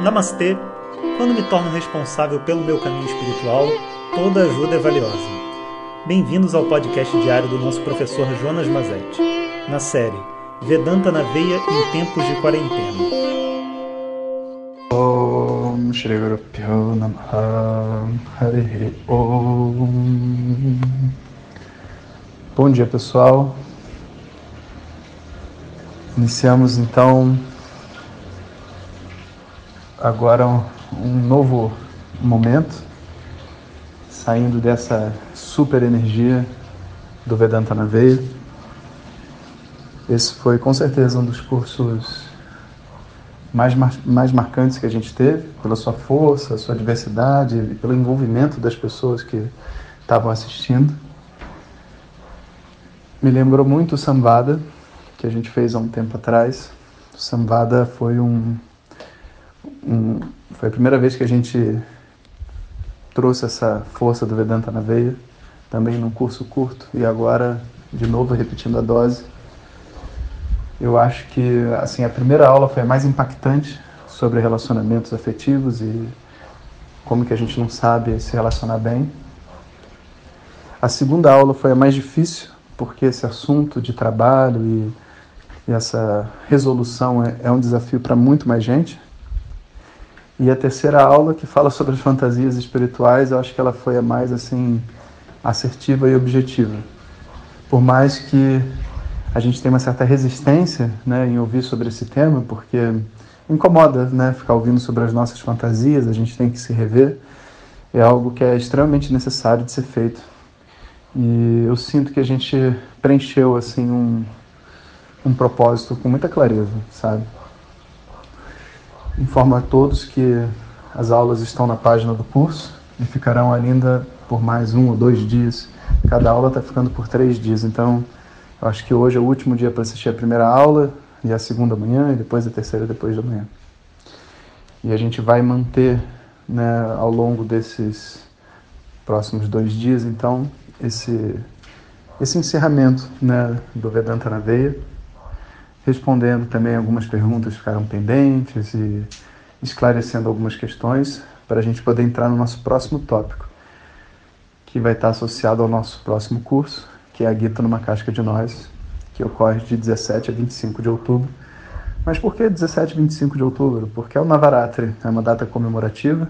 Namastê! Quando me torno responsável pelo meu caminho espiritual, toda ajuda é valiosa. Bem-vindos ao podcast diário do nosso professor Jonas Mazetti, na série Vedanta na Veia em Tempos de Quarentena. Om Om Bom dia pessoal. Iniciamos então agora um, um novo momento, saindo dessa super energia do Vedanta na Veia. Esse foi com certeza um dos cursos mais, mais marcantes que a gente teve, pela sua força, sua diversidade pelo envolvimento das pessoas que estavam assistindo. Me lembrou muito o Samvada, que a gente fez há um tempo atrás. O Samvada foi um, um, foi a primeira vez que a gente trouxe essa força do Vedanta na veia, também num curso curto e agora de novo repetindo a dose. Eu acho que assim a primeira aula foi a mais impactante sobre relacionamentos afetivos e como que a gente não sabe se relacionar bem. A segunda aula foi a mais difícil porque esse assunto de trabalho e, e essa resolução é, é um desafio para muito mais gente. E a terceira aula, que fala sobre as fantasias espirituais, eu acho que ela foi a mais assim assertiva e objetiva. Por mais que a gente tenha uma certa resistência né, em ouvir sobre esse tema, porque incomoda né, ficar ouvindo sobre as nossas fantasias, a gente tem que se rever, é algo que é extremamente necessário de ser feito. E eu sinto que a gente preencheu assim um, um propósito com muita clareza, sabe? Informo a todos que as aulas estão na página do curso e ficarão ainda por mais um ou dois dias. Cada aula está ficando por três dias, então eu acho que hoje é o último dia para assistir a primeira aula e a segunda manhã e depois a terceira depois da manhã. E a gente vai manter né, ao longo desses próximos dois dias, então, esse, esse encerramento né, do Vedanta na Veia respondendo também algumas perguntas que ficaram pendentes e esclarecendo algumas questões para a gente poder entrar no nosso próximo tópico, que vai estar associado ao nosso próximo curso, que é a Gita numa Casca de Nós, que ocorre de 17 a 25 de outubro. Mas por que 17 e 25 de outubro? Porque é o Navaratri, é uma data comemorativa,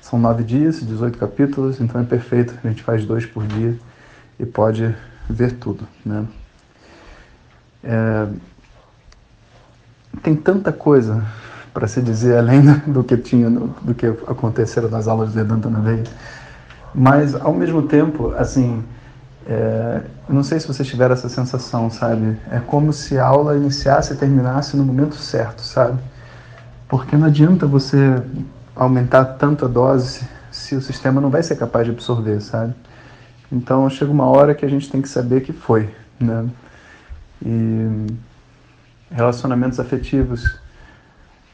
são nove dias, 18 capítulos, então é perfeito, a gente faz dois por dia e pode ver tudo. Né? É, tem tanta coisa para se dizer além do que tinha do que aconteceram nas aulas de Vedanta na veia mas ao mesmo tempo assim é, não sei se vocês tiveram essa sensação sabe? É como se a aula iniciasse e terminasse no momento certo sabe? Porque não adianta você aumentar tanto a dose se o sistema não vai ser capaz de absorver sabe? Então chega uma hora que a gente tem que saber que foi né? E relacionamentos afetivos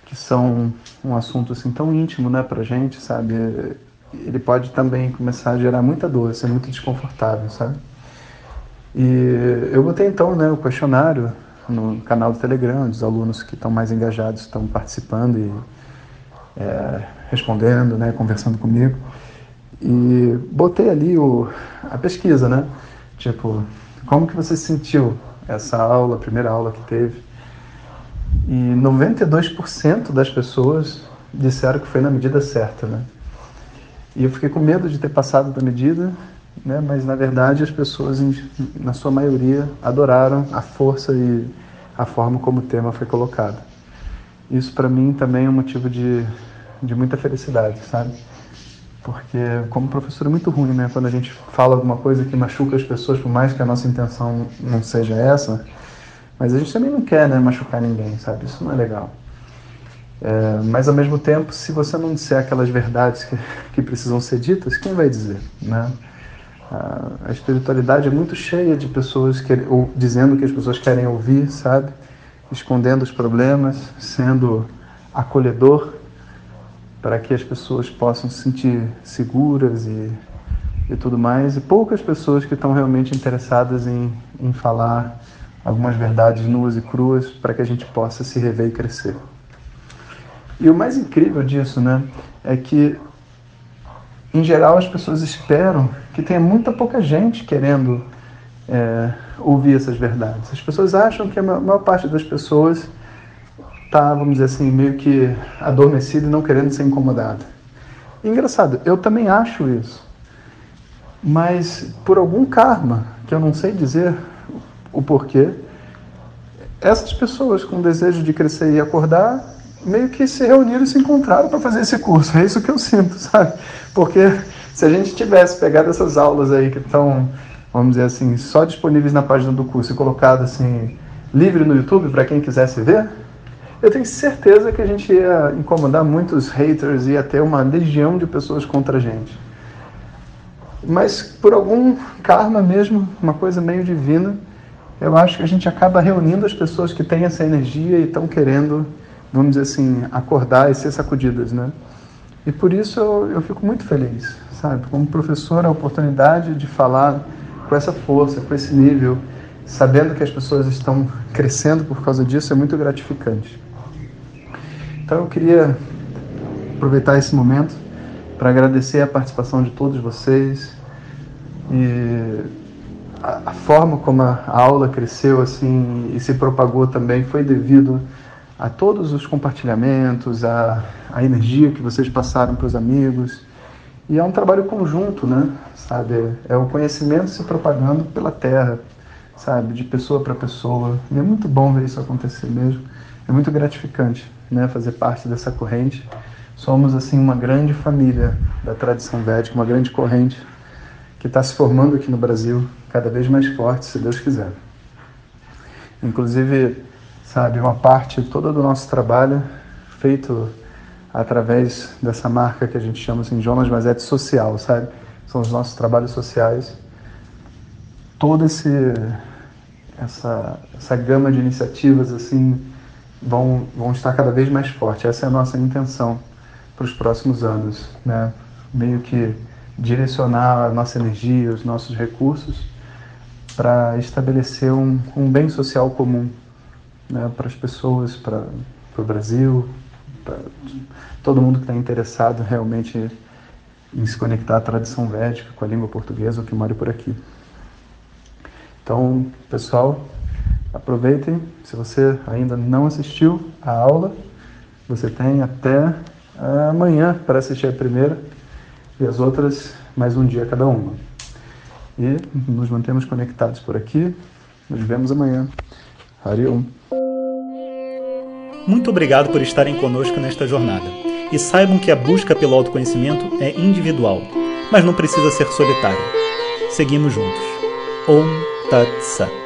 que são um assunto assim tão íntimo, né, pra gente, sabe? Ele pode também começar a gerar muita dor, ser muito desconfortável, sabe? E eu botei então, né, o questionário no canal do Telegram, os alunos que estão mais engajados estão participando e é, respondendo, né, conversando comigo. E botei ali o, a pesquisa, né? Tipo, como que você sentiu essa aula, a primeira aula que teve? E 92% das pessoas disseram que foi na medida certa, né? E eu fiquei com medo de ter passado da medida, né? Mas na verdade as pessoas, na sua maioria, adoraram a força e a forma como o tema foi colocado. Isso para mim também é um motivo de, de muita felicidade, sabe? Porque como professor é muito ruim, né? Quando a gente fala alguma coisa que machuca as pessoas, por mais que a nossa intenção não seja essa, mas a gente também não quer né, machucar ninguém, sabe? Isso não é legal. É, mas ao mesmo tempo, se você não disser aquelas verdades que, que precisam ser ditas, quem vai dizer? Né? A, espiritualidade é muito cheia de pessoas que, ou, dizendo que as pessoas querem ouvir, sabe? Escondendo os problemas, sendo acolhedor para que as pessoas possam se sentir seguras e, e tudo mais. E poucas pessoas que estão realmente interessadas em, em falar algumas verdades nuas e cruas para que a gente possa se rever e crescer. E o mais incrível disso, né, é que em geral as pessoas esperam que tenha muita pouca gente querendo é, ouvir essas verdades. As pessoas acham que a maior parte das pessoas está, vamos dizer assim, meio que adormecida e não querendo ser incomodada. engraçado, eu também acho isso. Mas por algum karma, que eu não sei dizer o porquê, essas pessoas com desejo de crescer e acordar meio que se reuniram e se encontraram para fazer esse curso. É isso que eu sinto, sabe? Porque se a gente tivesse pegado essas aulas aí que estão, vamos dizer assim, só disponíveis na página do curso e colocado assim, livre no YouTube para quem quisesse ver, eu tenho certeza que a gente ia incomodar muitos haters e ia ter uma legião de pessoas contra a gente. Mas por algum karma mesmo, uma coisa meio divina, eu acho que a gente acaba reunindo as pessoas que têm essa energia e estão querendo vamos dizer assim, acordar e ser sacudidas, né? E por isso eu, eu fico muito feliz, sabe? Como professor, a oportunidade de falar com essa força, com esse nível, sabendo que as pessoas estão crescendo por causa disso, é muito gratificante. Então eu queria aproveitar esse momento para agradecer a participação de todos vocês e a, forma como a aula cresceu assim e se propagou também foi devido a todos os compartilhamentos, a, a energia que vocês passaram para os amigos. E é um trabalho conjunto, né? Sabe? É o conhecimento se propagando pela terra, sabe? De pessoa para pessoa. E é muito bom ver isso acontecer mesmo. É muito gratificante, né? Fazer parte dessa corrente. Somos, assim, uma grande família da tradição védica, uma grande corrente que está se formando aqui no Brasil, cada vez mais forte, se Deus quiser. Inclusive, sabe? Uma parte toda do nosso trabalho feito através dessa marca que a gente chama assim, Jonas Mazete Social, sabe? São os nossos trabalhos sociais. Toda esse, essa, essa gama de iniciativas assim vão, vão estar cada vez mais forte. Essa é a nossa intenção para os próximos anos, né? Meio que direcionar a nossa energia, os nossos recursos para estabelecer um, um bem social comum né, para as pessoas, para o Brasil, para todo mundo que está interessado realmente em se conectar à tradição védica, com a língua portuguesa ou que mora por aqui. Então, pessoal, aproveitem. Se você ainda não assistiu a aula, você tem até amanhã para assistir a primeira e as outras mais um dia cada uma. E nos mantemos conectados por aqui. Nos vemos amanhã. Hariom. Muito obrigado por estarem conosco nesta jornada. E saibam que a busca pelo autoconhecimento é individual, mas não precisa ser solitária. Seguimos juntos. Om Tat Sat.